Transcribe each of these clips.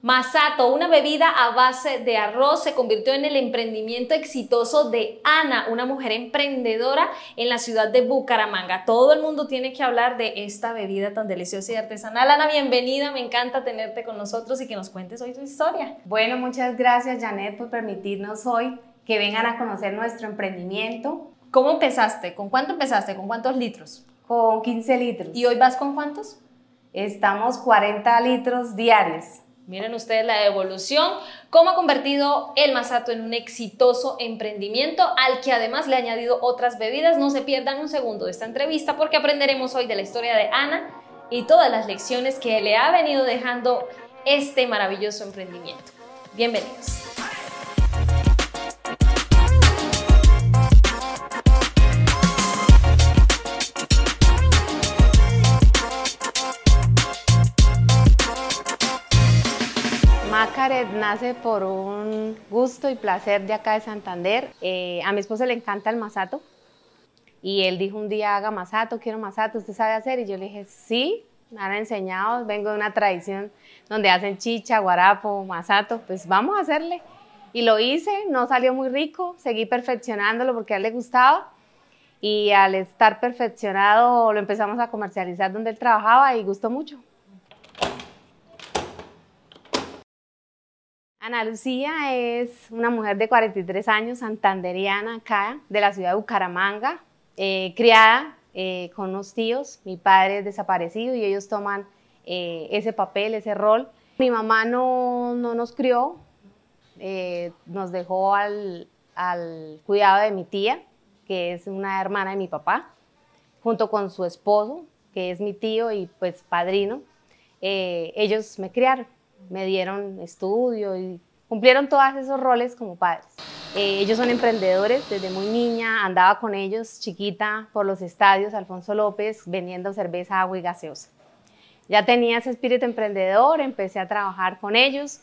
Masato, una bebida a base de arroz, se convirtió en el emprendimiento exitoso de Ana, una mujer emprendedora en la ciudad de Bucaramanga. Todo el mundo tiene que hablar de esta bebida tan deliciosa y artesanal. Ana, bienvenida, me encanta tenerte con nosotros y que nos cuentes hoy tu historia. Bueno, muchas gracias Janet por permitirnos hoy que vengan a conocer nuestro emprendimiento. ¿Cómo empezaste? ¿Con cuánto empezaste? ¿Con cuántos litros? Con 15 litros. ¿Y hoy vas con cuántos? Estamos 40 litros diarios. Miren ustedes la evolución, cómo ha convertido el Masato en un exitoso emprendimiento al que además le ha añadido otras bebidas. No se pierdan un segundo de esta entrevista porque aprenderemos hoy de la historia de Ana y todas las lecciones que le ha venido dejando este maravilloso emprendimiento. Bienvenidos. Macaret nace por un gusto y placer de acá de Santander. Eh, a mi esposo le encanta el masato y él dijo un día, haga masato, quiero masato, ¿usted sabe hacer? Y yo le dije, sí, me han enseñado, vengo de una tradición donde hacen chicha, guarapo, masato, pues vamos a hacerle. Y lo hice, no salió muy rico, seguí perfeccionándolo porque a él le gustaba y al estar perfeccionado lo empezamos a comercializar donde él trabajaba y gustó mucho. Ana Lucía es una mujer de 43 años, santanderiana acá, de la ciudad de Bucaramanga, eh, criada eh, con unos tíos. Mi padre es desaparecido y ellos toman eh, ese papel, ese rol. Mi mamá no, no nos crió, nos dejó al, al cuidado de mi tía, que es una hermana de mi papá, junto con su esposo, que es mi tío y pues padrino. ellos me criaron me dieron estudio y cumplieron todos esos roles como padres. Eh, ellos son emprendedores, desde muy niña andaba con ellos, chiquita, por los estadios Alfonso López, vendiendo cerveza, agua y gaseosa. Ya tenía ese espíritu emprendedor, empecé a trabajar con ellos.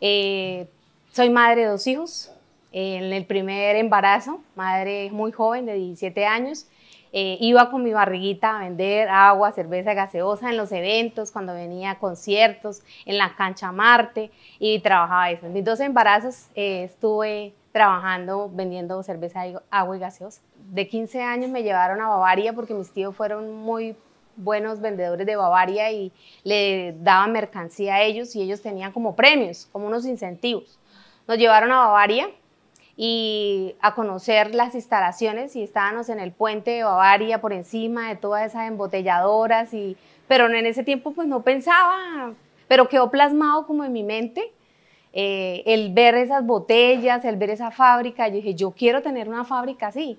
Eh, soy madre de dos hijos. en el primer embarazo, madre muy joven, de 17 años, eh, iba con mi barriguita a vender agua, cerveza gaseosa en los eventos, cuando venía a conciertos, en la cancha Marte y trabajaba eso. En mis dos embarazos eh, estuve trabajando vendiendo cerveza, agua y gaseosa. De 15 años me llevaron a Bavaria porque mis tíos fueron muy buenos vendedores de Bavaria y le daban mercancía a ellos y ellos tenían como premios, como unos incentivos. Nos llevaron a Bavaria y a conocer las instalaciones y estábamos en el puente de Bavaria por encima de todas esas embotelladoras y pero en ese tiempo pues no pensaba, pero quedó plasmado como en mi mente eh, el ver esas botellas, el ver esa fábrica, yo dije, yo quiero tener una fábrica así.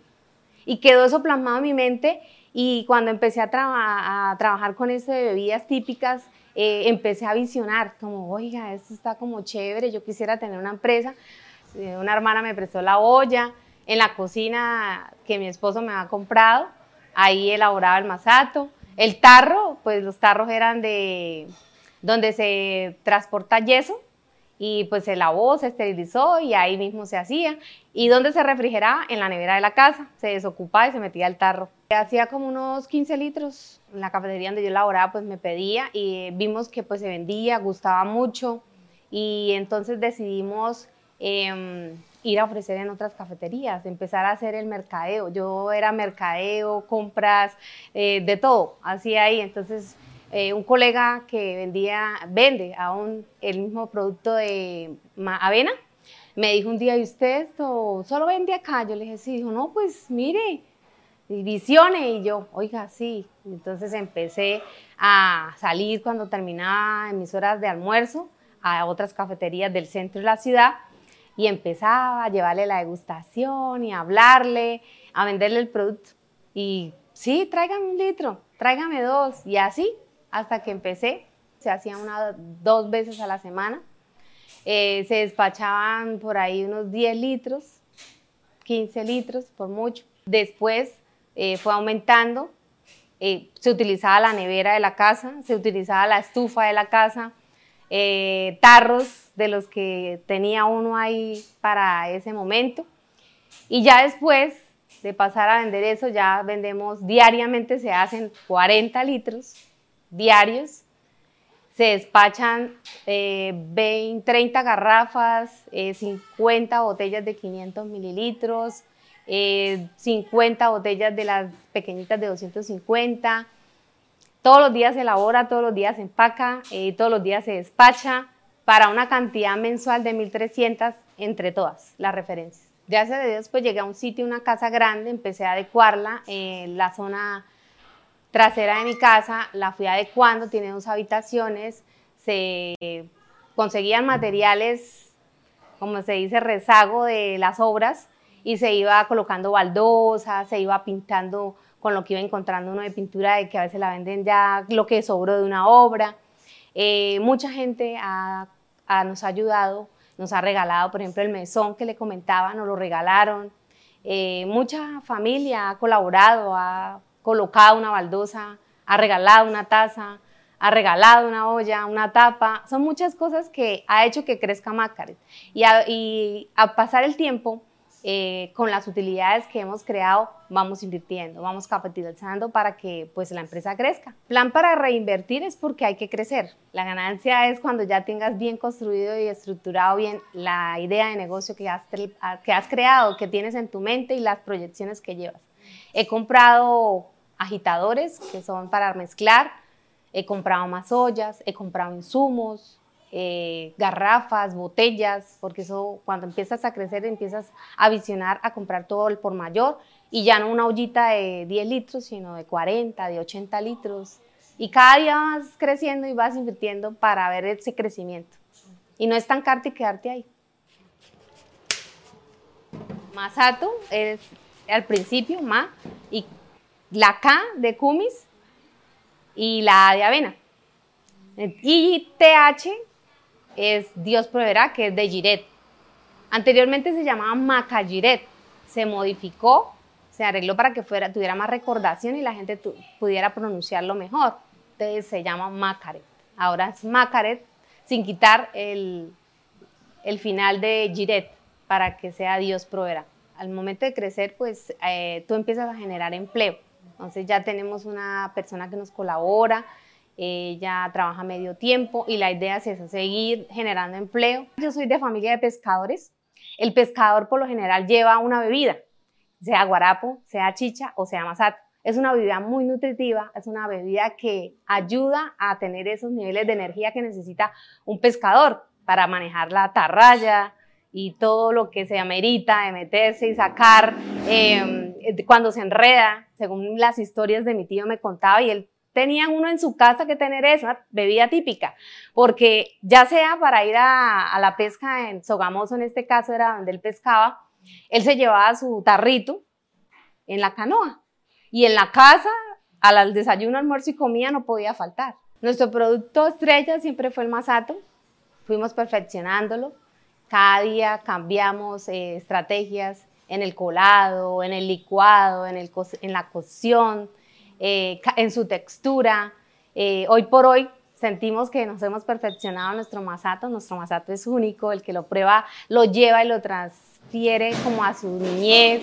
Y quedó eso plasmado en mi mente y cuando empecé a, trabajar con eso de bebidas típicas, eh, empecé a visionar, como, oiga, esto está como chévere, yo quisiera tener una empresa, una hermana me prestó la olla, en la cocina que mi esposo me ha comprado, ahí elaboraba el masato. El tarro, pues los tarros eran de donde se transporta yeso y pues se lavó, se esterilizó y ahí mismo se hacía. Y donde se refrigeraba, en la nevera de la casa, se desocupaba y se metía el tarro. Hacía como unos 15 litros en la cafetería donde yo elaboraba, pues me pedía y vimos que pues se vendía, gustaba mucho y entonces decidimos Em, ir a ofrecer en otras cafeterías, empezar a hacer el mercadeo. Yo era mercadeo, compras, eh, de todo, hacía ahí. Entonces, eh, un colega que vendía, vende aún el mismo producto de avena, me dijo un día, ¿y usted esto solo vende acá? Yo le dije, sí, dijo, no, pues mire, visione. Y yo, oiga, sí. Entonces empecé a salir cuando terminaba mis horas de almuerzo a otras cafeterías del centro de la ciudad y empezaba a llevarle la degustación y a hablarle, a venderle el producto. Y sí, tráigame un litro, tráigame dos. Y así, hasta que empecé, se hacía una, dos veces a la semana. Eh, se despachaban por ahí unos 10 litros, 15 litros por mucho. Después eh, fue aumentando, eh, se utilizaba la nevera de la casa, se utilizaba la estufa de la casa, tarros de los que tenía uno ahí para ese momento. Y ya después de pasar a vender eso, ya vendemos diariamente, se hacen 40 litros diarios. se despachan 20, 30 garrafas, 50 botellas de 500 mililitros, 50 botellas de las pequeñitas de 250. Todos los días se elabora, todos los días se empaca, todos los días se despacha para una cantidad mensual de 1.300 entre todas las referencias. Gracias a Dios, pues llegué a un sitio, una casa grande, empecé a adecuarla, en la zona trasera de mi casa, la fui adecuando, tiene dos habitaciones, se conseguían materiales, como se dice, rezago de las obras, y se iba colocando baldosas, se iba pintando con lo que iba encontrando uno de pintura, de que a veces la venden ya lo que sobró de una obra. Eh, mucha gente nos ha ayudado, nos ha regalado, por ejemplo, el mesón que le comentaba, nos lo regalaron. Eh, mucha familia ha colaborado, ha colocado una baldosa, ha regalado una taza, ha regalado una olla, una tapa. Son muchas cosas que ha hecho que crezca Macaret. Y y a pasar el tiempo, eh, con las utilidades que hemos creado vamos invirtiendo, vamos capitalizando para que pues la empresa crezca. Plan para reinvertir es porque hay que crecer. La ganancia es cuando ya tengas bien construido y estructurado bien la idea de negocio que has, que has creado, que tienes en tu mente y las proyecciones que llevas. He comprado agitadores que son para mezclar, he comprado más ollas, he comprado insumos, eh, garrafas, botellas, porque eso cuando empiezas a crecer empiezas a visionar a comprar todo el por mayor y ya no una ollita de 10 litros, sino de 40, de 80 litros. Y cada día vas creciendo y vas invirtiendo para ver ese crecimiento. Y no es tan caro y quedarte ahí. Masato es al principio, ma, y la K de kumis y la A de avena. Y TH es Dios proveerá, que es de Giret. Anteriormente se llamaba Macayiret, se modificó, se arregló para que fuera, tuviera más recordación y la gente pudiera pronunciarlo mejor. Entonces se llama Macaret. Ahora es Macaret sin quitar el, el final de Giret para que sea Dios proveerá. Al momento de crecer, pues eh, tú empiezas a generar empleo. Entonces ya tenemos una persona que nos colabora, ella trabaja medio tiempo y la idea es eso, seguir generando empleo. Yo soy de familia de pescadores. El pescador por lo general lleva una bebida, sea guarapo, sea chicha o sea masato. Es una bebida muy nutritiva, es una bebida que ayuda a tener esos niveles de energía que necesita un pescador para manejar la tarraya y todo lo que se amerita de meterse y sacar em, cuando se enreda, según las historias de mi tío me contaba, y él tenían uno en su casa que tener esa bebida típica, porque ya sea para ir a, la pesca en Sogamoso, en este caso era donde él pescaba, él se llevaba su tarrito en la canoa y en la casa al desayuno, almuerzo y comida no podía faltar. Nuestro producto estrella siempre fue el masato, fuimos perfeccionándolo, cada día cambiamos eh, estrategias en el colado, en el licuado, en, el, en la cocción, eh, en su textura. Eh, hoy por hoy sentimos que nos hemos perfeccionado nuestro masato, nuestro masato es único, el que lo prueba lo lleva y lo transfiere como a su niñez,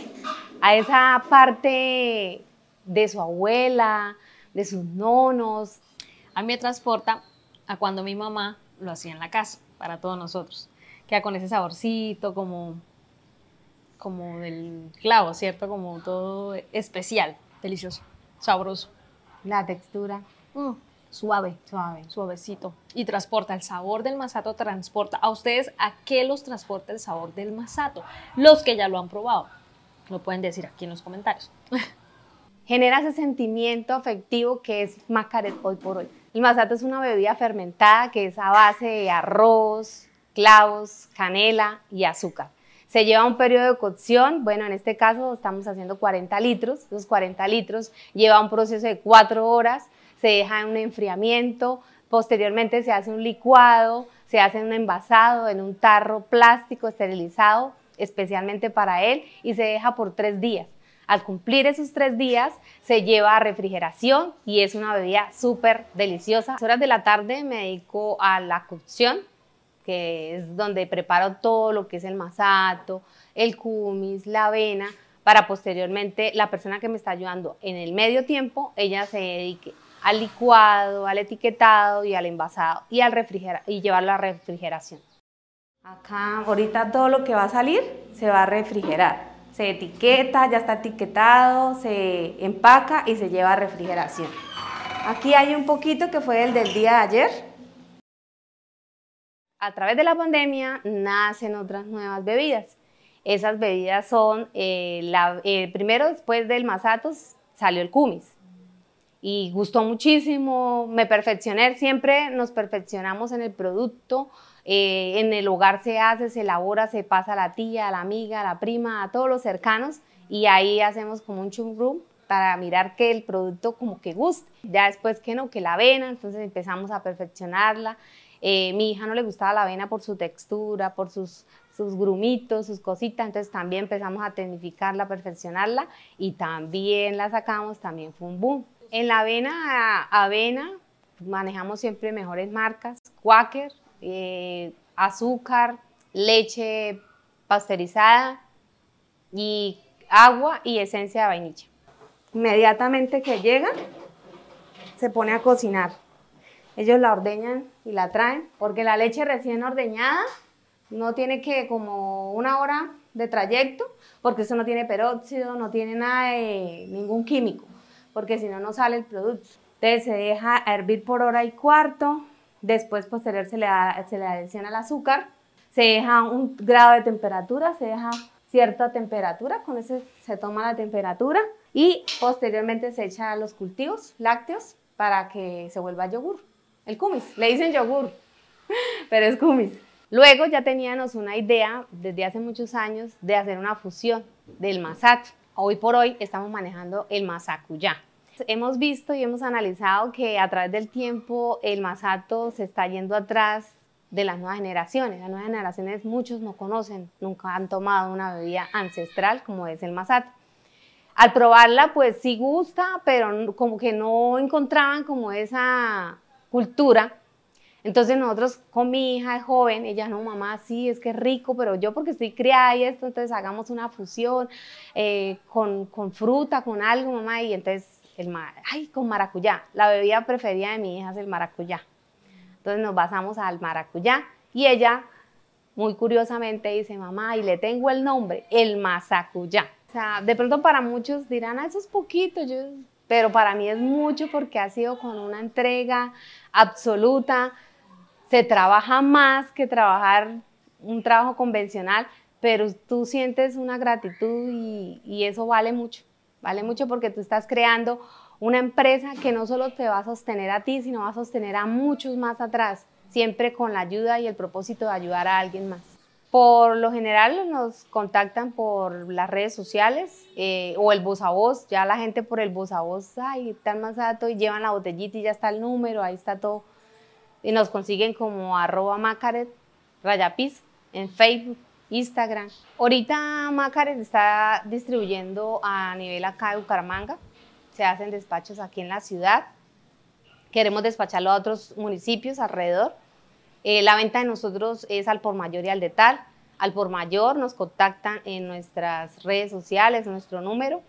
a esa parte de su abuela, de sus nonos. A mí me transporta a cuando mi mamá lo hacía en la casa, para todos nosotros. Queda con ese saborcito como, como del clavo, ¿cierto? Como todo especial, delicioso sabroso. La textura. Mm, suave, suave, suavecito. Y transporta el sabor del masato, transporta. ¿A ustedes a qué los transporta el sabor del masato? Los que ya lo han probado. Lo pueden decir aquí en los comentarios. Genera ese sentimiento afectivo que es Macaret hoy por hoy. El masato es una bebida fermentada que es a base de arroz, clavos, canela y azúcar. Se lleva un periodo de cocción, bueno, en este caso estamos haciendo 40 litros, esos 40 litros lleva un proceso de 4 horas, se deja en un enfriamiento, posteriormente se hace un licuado, se hace un envasado en un tarro plástico esterilizado especialmente para él y se deja por 3 días. Al cumplir esos tres días, se lleva a refrigeración y es una bebida súper deliciosa. A las horas de la tarde me dedico a la cocción que es donde preparo todo lo que es el masato, el kumis, la avena, para posteriormente la persona que me está ayudando en el medio tiempo, ella se dedique al licuado, al etiquetado y al envasado y, al llevarlo a refrigeración. Acá ahorita todo lo que va a salir se va a refrigerar. Se etiqueta, ya está etiquetado, se empaca y se lleva a refrigeración. Aquí hay un poquito que fue el del día de ayer. A través de la pandemia nacen otras nuevas bebidas. Esas bebidas son, eh, eh, primero después del masatos salió el kumis y gustó muchísimo, me perfeccioné, siempre nos perfeccionamos en el producto, eh, en el hogar se hace, se elabora, se pasa a la tía, a la amiga, a la prima, a todos los cercanos y ahí hacemos como un chum para mirar que el producto como que guste. Ya después que no, que la avena, entonces empezamos a perfeccionarla. Eh, mi hija no le gustaba la avena por su textura, por sus, sus grumitos, sus cositas, entonces también empezamos a tecnificarla, perfeccionarla y también la sacamos, también fue un boom. En la avena, avena, manejamos siempre mejores marcas, Quaker, eh, azúcar, leche pasteurizada y agua y esencia de vainilla. Inmediatamente que llega, se pone a cocinar. Ellos la ordeñan y la traen, porque la leche recién ordeñada no tiene que como una hora de trayecto, porque eso no tiene peróxido, no tiene nada de ningún químico porque si no, no sale el producto. Entonces se deja hervir por hora y cuarto, después posterior se le, da, se le adiciona el azúcar, se deja un grado de temperatura, se deja cierta temperatura, con ese se toma la temperatura y posteriormente se echa los cultivos lácteos para que se vuelva yogur. El kumis, le dicen yogur, pero es kumis. Luego ya teníamos una idea desde hace muchos años de hacer una fusión del masato. Hoy por hoy estamos manejando el masacuyá. Hemos visto y hemos analizado que a través del tiempo el masato se está yendo atrás de las nuevas generaciones. Las nuevas generaciones muchos no conocen, nunca han tomado una bebida ancestral como es el masato. Al probarla pues sí gusta, pero como que no encontraban como esa cultura entonces nosotros con mi hija de joven, ella no, mamá, sí, es que es rico, pero yo porque estoy criada y esto, entonces hagamos una fusión eh, con, con, fruta, con algo, mamá, y entonces, el, ay, con maracuyá. La bebida preferida de mi hija es el maracuyá. Entonces nos basamos al maracuyá y ella, muy curiosamente, dice, mamá, y le tengo el nombre, el masacuyá. O sea, de pronto para muchos dirán, ah, eso es poquito, yo, pero para mí es mucho porque ha sido con una entrega absoluta, se trabaja más que trabajar un trabajo convencional, pero tú sientes una gratitud y, eso vale mucho, vale mucho porque tú estás creando una empresa que no solo te va a sostener a ti, sino va a sostener a muchos más atrás, siempre con la ayuda y el propósito de ayudar a alguien más. Por lo general nos contactan por las redes sociales eh, o el voz a voz, ya la gente por el voz a voz, ay, tal más alto y llevan la botellita y ya está el número, ahí está todo y nos consiguen como arroba macaret rayapis en Facebook, Instagram. Ahorita Macaret está distribuyendo a nivel acá de Bucaramanga, se hacen despachos aquí en la ciudad, queremos despacharlo a otros municipios alrededor. Eh, la venta de nosotros es al por mayor y al de tal. Al por mayor nos contactan en nuestras redes sociales, nuestro número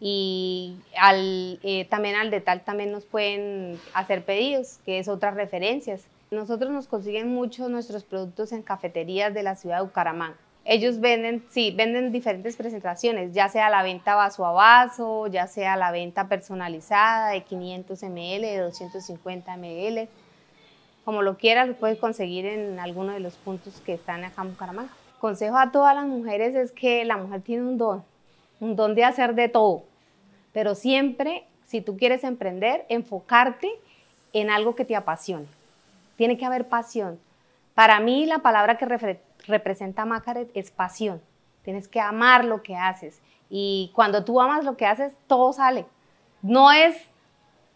y al, eh, también al Detal también nos pueden hacer pedidos, que es otras referencias. Nosotros nos consiguen mucho nuestros productos en cafeterías de la ciudad de Bucaramanga. Ellos venden, sí, venden diferentes presentaciones, ya sea la venta vaso a vaso, ya sea la venta personalizada de 500 ml, de 250 ml. Como lo quieras, lo puedes conseguir en alguno de los puntos que están acá en Bucaramanga. Consejo a todas las mujeres es que la mujer tiene un don, un don de hacer de todo, pero siempre, si tú quieres emprender, enfocarte en algo que te apasione. Tiene que haber pasión. Para mí la palabra que representa Macaret es pasión. Tienes que amar lo que haces. Y cuando tú amas lo que haces, todo sale. No es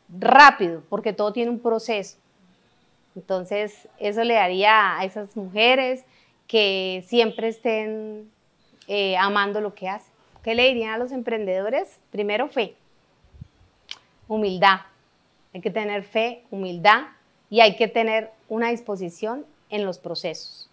rápido, porque todo tiene un proceso. Entonces, eso le daría a esas mujeres que siempre estén eh, amando lo que hacen. ¿Qué le dirían a los emprendedores? Primero, fe, humildad. Hay que tener fe, humildad y hay que tener una disposición en los procesos.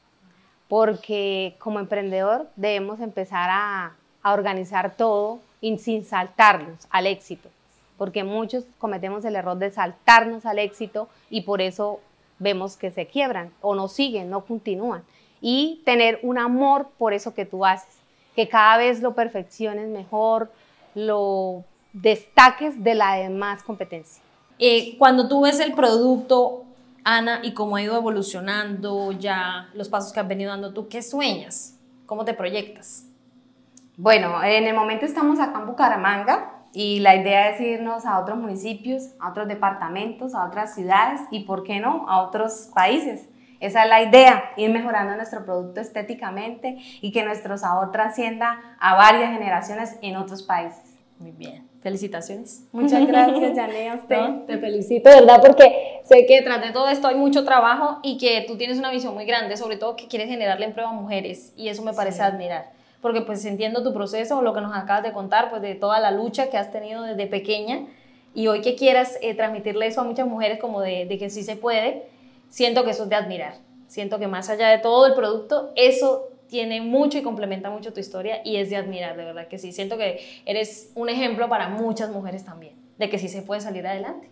Porque como emprendedor debemos empezar a, organizar todo sin saltarnos al éxito. porque muchos cometemos el error de saltarnos al éxito y por eso vemos que se quiebran o no siguen, no continúan. Y tener un amor por eso que tú haces, que cada vez lo perfecciones mejor, lo destaques de la demás competencia. Eh, cuando tú ves el producto, Ana, y cómo ha ido evolucionando ya los pasos que has venido dando tú, ¿qué sueñas? ¿Cómo te proyectas? Bueno, en el momento estamos acá en Bucaramanga y la idea es irnos a otros municipios, a otros departamentos, a otras ciudades y, ¿por qué no?, a otros países. Esa es la idea, ir mejorando nuestro producto estéticamente y que nuestro sabor trascienda a varias generaciones en otros países. Muy bien. Felicitaciones. Muchas gracias, Jané, a usted. te felicito, ¿verdad? Porque sé que tras de todo esto hay mucho trabajo y que tú tienes una visión muy grande, sobre todo que quieres generarle empleo a mujeres y eso me parece admirar. Porque pues entiendo tu proceso, lo que nos acabas de contar, pues de toda la lucha que has tenido desde pequeña y hoy que quieras eh, transmitirle eso a muchas mujeres como de, de que sí se puede, siento que eso es de admirar. Siento que más allá de todo el producto, eso tiene mucho y complementa mucho tu historia y es de admirar, de verdad que sí. Siento que eres un ejemplo para muchas mujeres también, de que sí se puede salir adelante.